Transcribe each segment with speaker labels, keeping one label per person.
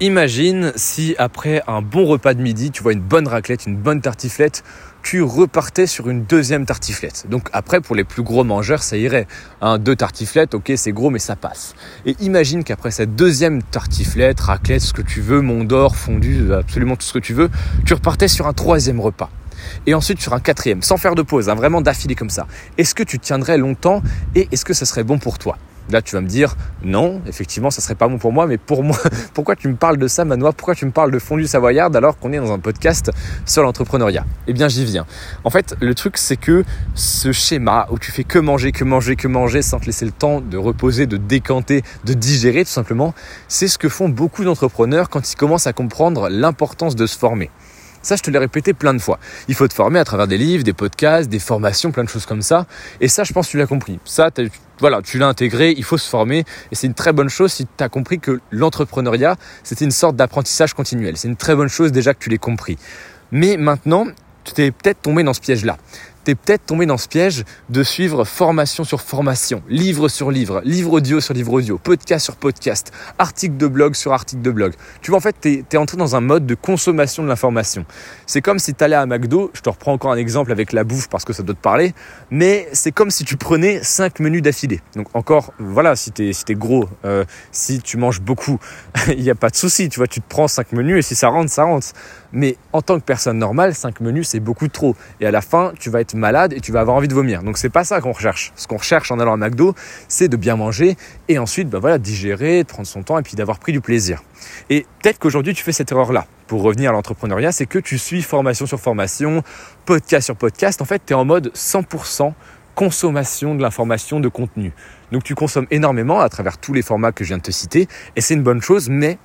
Speaker 1: Imagine si après un bon repas de midi, tu vois une bonne raclette, une bonne tartiflette, tu repartais sur une deuxième tartiflette. Donc après, pour les plus gros mangeurs, ça irait. Un, deux tartiflettes, ok, c'est gros, mais ça passe. Et imagine qu'après cette deuxième tartiflette, raclette, ce que tu veux, mont d'or, fondu, absolument tout ce que tu veux, tu repartais sur un troisième repas et ensuite sur un quatrième, sans faire de pause, hein, vraiment d'affilée comme ça. Est-ce que tu tiendrais longtemps et est-ce que ça serait bon pour toi? Là, tu vas me dire, non, effectivement, ça serait pas bon pour moi, mais pour moi, pourquoi tu me parles de ça, Manois Pourquoi tu me parles de fondu savoyarde alors qu'on est dans un podcast sur l'entrepreneuriat? Eh bien, j'y viens. En fait, le truc, c'est que ce schéma où tu fais que manger, que manger, que manger sans te laisser le temps de reposer, de décanter, de digérer, tout simplement, c'est ce que font beaucoup d'entrepreneurs quand ils commencent à comprendre l'importance de se former. Ça, je te l'ai répété plein de fois. Il faut te former à travers des livres, des podcasts, des formations, plein de choses comme ça. Et ça, je pense que tu l'as compris. Ça, voilà, tu l'as intégré, il faut se former. Et c'est une très bonne chose si tu as compris que l'entrepreneuriat, c'était une sorte d'apprentissage continuel. C'est une très bonne chose déjà que tu l'aies compris. Mais maintenant, tu t'es peut-être tombé dans ce piège-là tu es peut-être tombé dans ce piège de suivre formation sur formation, livre sur livre, livre audio sur livre audio, podcast sur podcast, article de blog sur article de blog. Tu vois, en fait, tu es, entré dans un mode de consommation de l'information. C'est comme si tu allais à McDo, je te reprends encore un exemple avec la bouffe parce que ça doit te parler, mais c'est comme si tu prenais 5 menus d'affilée. Donc encore, voilà, si tu es, si es gros, euh, si tu manges beaucoup, il n'y a pas de souci, tu vois, tu te prends 5 menus et si ça rentre, ça rentre. Mais en tant que personne normale, 5 menus, c'est beaucoup trop. Et à la fin, tu vas être malade et tu vas avoir envie de vomir. Donc c'est pas ça qu'on recherche. Ce qu'on recherche en allant à McDo, c'est de bien manger et ensuite, bah voilà, digérer, prendre son temps et puis d'avoir pris du plaisir. Et peut-être qu'aujourd'hui, tu fais cette erreur-là. Pour revenir à l'entrepreneuriat, c'est que tu suis formation sur formation, podcast sur podcast. En fait, tu es en mode 100% consommation de l'information, de contenu. Donc tu consommes énormément à travers tous les formats que je viens de te citer et c'est une bonne chose, mais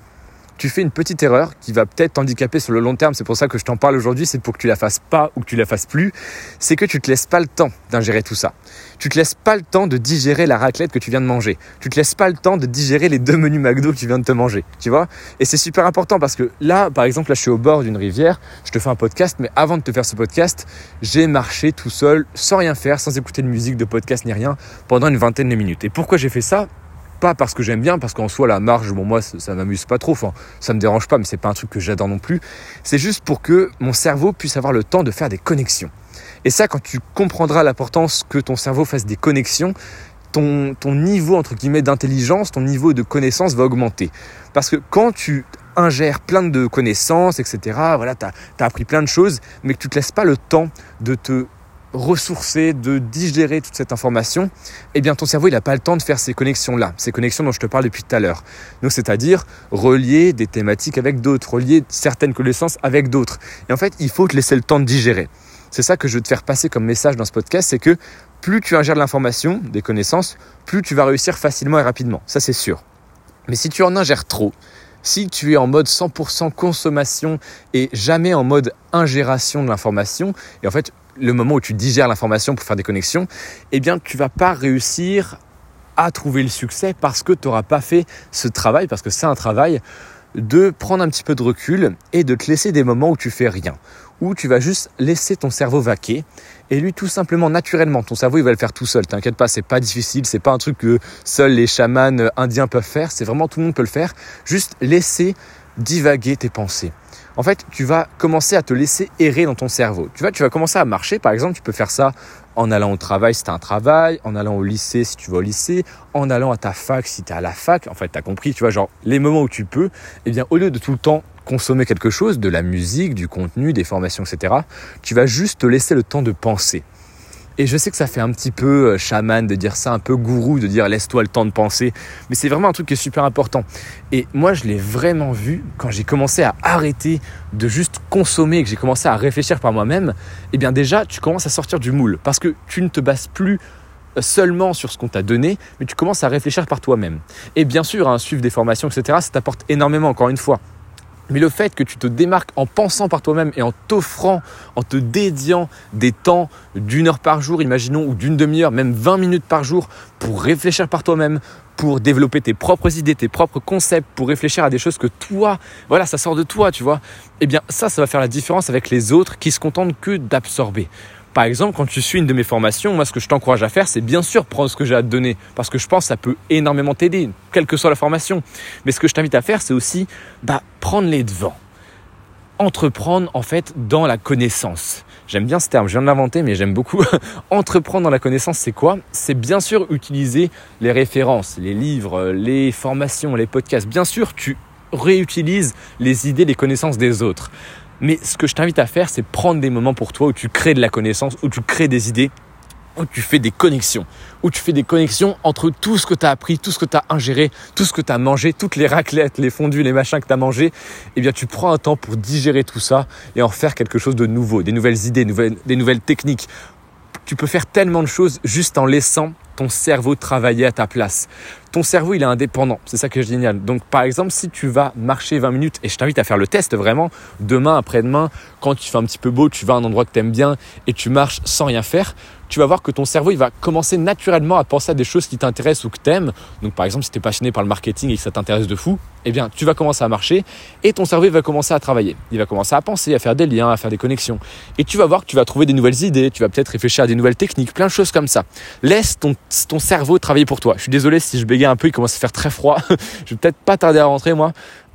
Speaker 1: tu fais une petite erreur qui va peut-être t'handicaper sur le long terme, c'est pour ça que je t'en parle aujourd'hui, c'est pour que tu la fasses pas ou que tu la fasses plus, c'est que tu te laisses pas le temps d'ingérer tout ça. Tu te laisses pas le temps de digérer la raclette que tu viens de manger. Tu te laisses pas le temps de digérer les deux menus McDo que tu viens de te manger, tu vois Et c'est super important parce que là, par exemple, là je suis au bord d'une rivière, je te fais un podcast, mais avant de te faire ce podcast, j'ai marché tout seul, sans rien faire, sans écouter de musique, de podcast ni rien, pendant une vingtaine de minutes. Et pourquoi j'ai fait ça? Pas parce que j'aime bien, parce qu'en soi la marge, bon moi ça, m'amuse pas trop, enfin ça me dérange pas, mais c'est pas un truc que j'adore non plus. C'est juste pour que mon cerveau puisse avoir le temps de faire des connexions. Et ça, quand tu comprendras l'importance que ton cerveau fasse des connexions, ton, ton niveau entre guillemets d'intelligence, ton niveau de connaissance va augmenter. Parce que quand tu ingères plein de connaissances, etc., voilà, tu as, appris plein de choses, mais que tu te laisses pas le temps de te ressourcer, de digérer toute cette information, eh bien ton cerveau il n'a pas le temps de faire ces connexions-là, ces connexions dont je te parle depuis tout à l'heure. Donc c'est-à-dire relier des thématiques avec d'autres, relier certaines connaissances avec d'autres. Et en fait, il faut te laisser le temps de digérer. C'est ça que je veux te faire passer comme message dans ce podcast, c'est que plus tu ingères l'information, des connaissances, plus tu vas réussir facilement et rapidement. Ça c'est sûr. Mais si tu en ingères trop, si tu es en mode 100% consommation et jamais en mode ingération de l'information, et en fait le moment où tu digères l'information pour faire des connexions, eh bien tu vas pas réussir à trouver le succès parce que tu n'auras pas fait ce travail, parce que c'est un travail de prendre un petit peu de recul et de te laisser des moments où tu fais rien, où tu vas juste laisser ton cerveau vaquer et lui tout simplement naturellement ton cerveau il va le faire tout seul. T'inquiète pas, c'est pas difficile, c'est pas un truc que seuls les chamans indiens peuvent faire, c'est vraiment tout le monde peut le faire. Juste laisser divaguer tes pensées en fait, tu vas commencer à te laisser errer dans ton cerveau. Tu vois, tu vas commencer à marcher, par exemple, tu peux faire ça en allant au travail si tu as un travail, en allant au lycée si tu vas au lycée, en allant à ta fac si tu es à la fac. En fait, tu as compris, tu vois, genre les moments où tu peux, eh bien, au lieu de tout le temps consommer quelque chose, de la musique, du contenu, des formations, etc., tu vas juste te laisser le temps de penser. Et je sais que ça fait un petit peu euh, chaman de dire ça, un peu gourou de dire laisse-toi le temps de penser, mais c'est vraiment un truc qui est super important. Et moi, je l'ai vraiment vu quand j'ai commencé à arrêter de juste consommer et que j'ai commencé à réfléchir par moi-même. Eh bien déjà, tu commences à sortir du moule parce que tu ne te bases plus euh, seulement sur ce qu'on t'a donné, mais tu commences à réfléchir par toi-même. Et bien sûr, hein, suivre des formations, etc., ça t'apporte énormément, encore une fois. Mais le fait que tu te démarques en pensant par toi-même et en t'offrant, en te dédiant des temps d'une heure par jour, imaginons, ou d'une demi-heure, même 20 minutes par jour, pour réfléchir par toi-même, pour développer tes propres idées, tes propres concepts, pour réfléchir à des choses que toi, voilà, ça sort de toi, tu vois. Eh bien, ça, ça va faire la différence avec les autres qui se contentent que d'absorber. Par exemple, quand tu suis une de mes formations, moi ce que je t'encourage à faire, c'est bien sûr prendre ce que j'ai à te donner, parce que je pense que ça peut énormément t'aider, quelle que soit la formation. Mais ce que je t'invite à faire, c'est aussi bah, prendre les devants. Entreprendre en fait dans la connaissance. J'aime bien ce terme, je viens de l'inventer, mais j'aime beaucoup. Entreprendre dans la connaissance, c'est quoi? C'est bien sûr utiliser les références, les livres, les formations, les podcasts. Bien sûr, tu réutilises les idées, les connaissances des autres. Mais ce que je t'invite à faire, c'est prendre des moments pour toi où tu crées de la connaissance, où tu crées des idées, où tu fais des connexions, où tu fais des connexions entre tout ce que tu as appris, tout ce que tu as ingéré, tout ce que tu as mangé, toutes les raclettes, les fondus, les machins que tu as mangé, eh bien tu prends un temps pour digérer tout ça et en faire quelque chose de nouveau, des nouvelles idées, des nouvelles techniques. Tu peux faire tellement de choses juste en laissant ton cerveau travailler à ta place. Ton cerveau, il est indépendant. C'est ça qui est génial. Donc, par exemple, si tu vas marcher 20 minutes, et je t'invite à faire le test vraiment, demain, après-demain, quand tu fais un petit peu beau, tu vas à un endroit que tu aimes bien et tu marches sans rien faire, tu vas voir que ton cerveau, il va commencer naturellement à penser à des choses qui t'intéressent ou que t'aimes. Donc, par exemple, si tu es passionné par le marketing et que ça t'intéresse de fou, eh bien, tu vas commencer à marcher et ton cerveau va commencer à travailler. Il va commencer à penser, à faire des liens, à faire des connexions. Et tu vas voir que tu vas trouver des nouvelles idées, tu vas peut-être réfléchir à des nouvelles techniques, plein de choses comme ça. Laisse ton, ton cerveau travailler pour toi. Je suis désolé si je bégaye un peu, il commence à faire très froid. je vais peut-être pas tarder à rentrer, moi.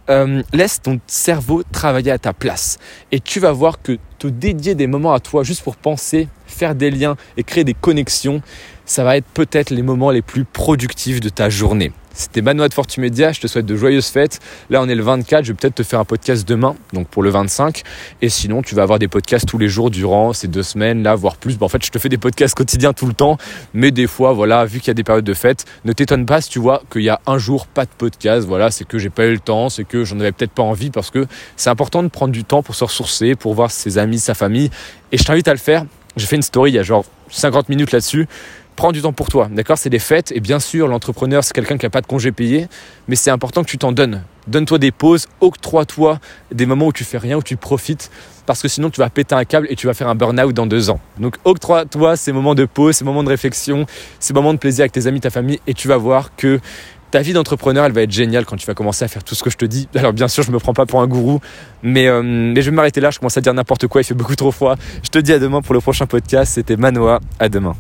Speaker 1: Euh, laisse ton cerveau travailler à ta place. Et tu vas voir que te dédier des moments à toi juste pour penser, faire des liens et créer des connexions, ça va être peut-être les moments les plus productifs de ta journée. C'était Benoît de Fortumedia, je te souhaite de joyeuses fêtes. Là, on est le 24, je vais peut-être te faire un podcast demain, donc pour le 25. Et sinon, tu vas avoir des podcasts tous les jours durant ces deux semaines, là, voire plus. en fait, je te fais des podcasts quotidiens tout le temps, mais des fois, voilà, vu qu'il y a des périodes de fête, ne t'étonne pas si tu vois qu'il y a un jour pas de podcast. Voilà, c'est que j'ai pas eu le temps, c'est que j'en avais peut-être pas envie parce que c'est important de prendre du temps pour se ressourcer, pour voir ses amis, sa famille. Et je t'invite à le faire. J'ai fait une story il y a genre 50 minutes là-dessus prends du temps pour toi, d'accord? C'est des fêtes et bien sûr l'entrepreneur c'est quelqu'un qui n'a pas de congé payé, mais c'est important que tu t'en donnes. Donne-toi des pauses, octroie-toi des moments où tu fais rien, où tu profites, parce que sinon tu vas péter un câble et tu vas faire un burn-out dans deux ans. Donc octroie-toi ces moments de pause, ces moments de réflexion, ces moments de plaisir avec tes amis, ta famille, et tu vas voir que ta vie d'entrepreneur, elle va être géniale quand tu vas commencer à faire tout ce que je te dis. Alors bien sûr, je me prends pas pour un gourou, mais, euh, mais je vais m'arrêter là. Je commence à dire n'importe quoi. Il fait beaucoup trop froid. Je te dis à demain pour le prochain podcast. C'était Manoa. À demain.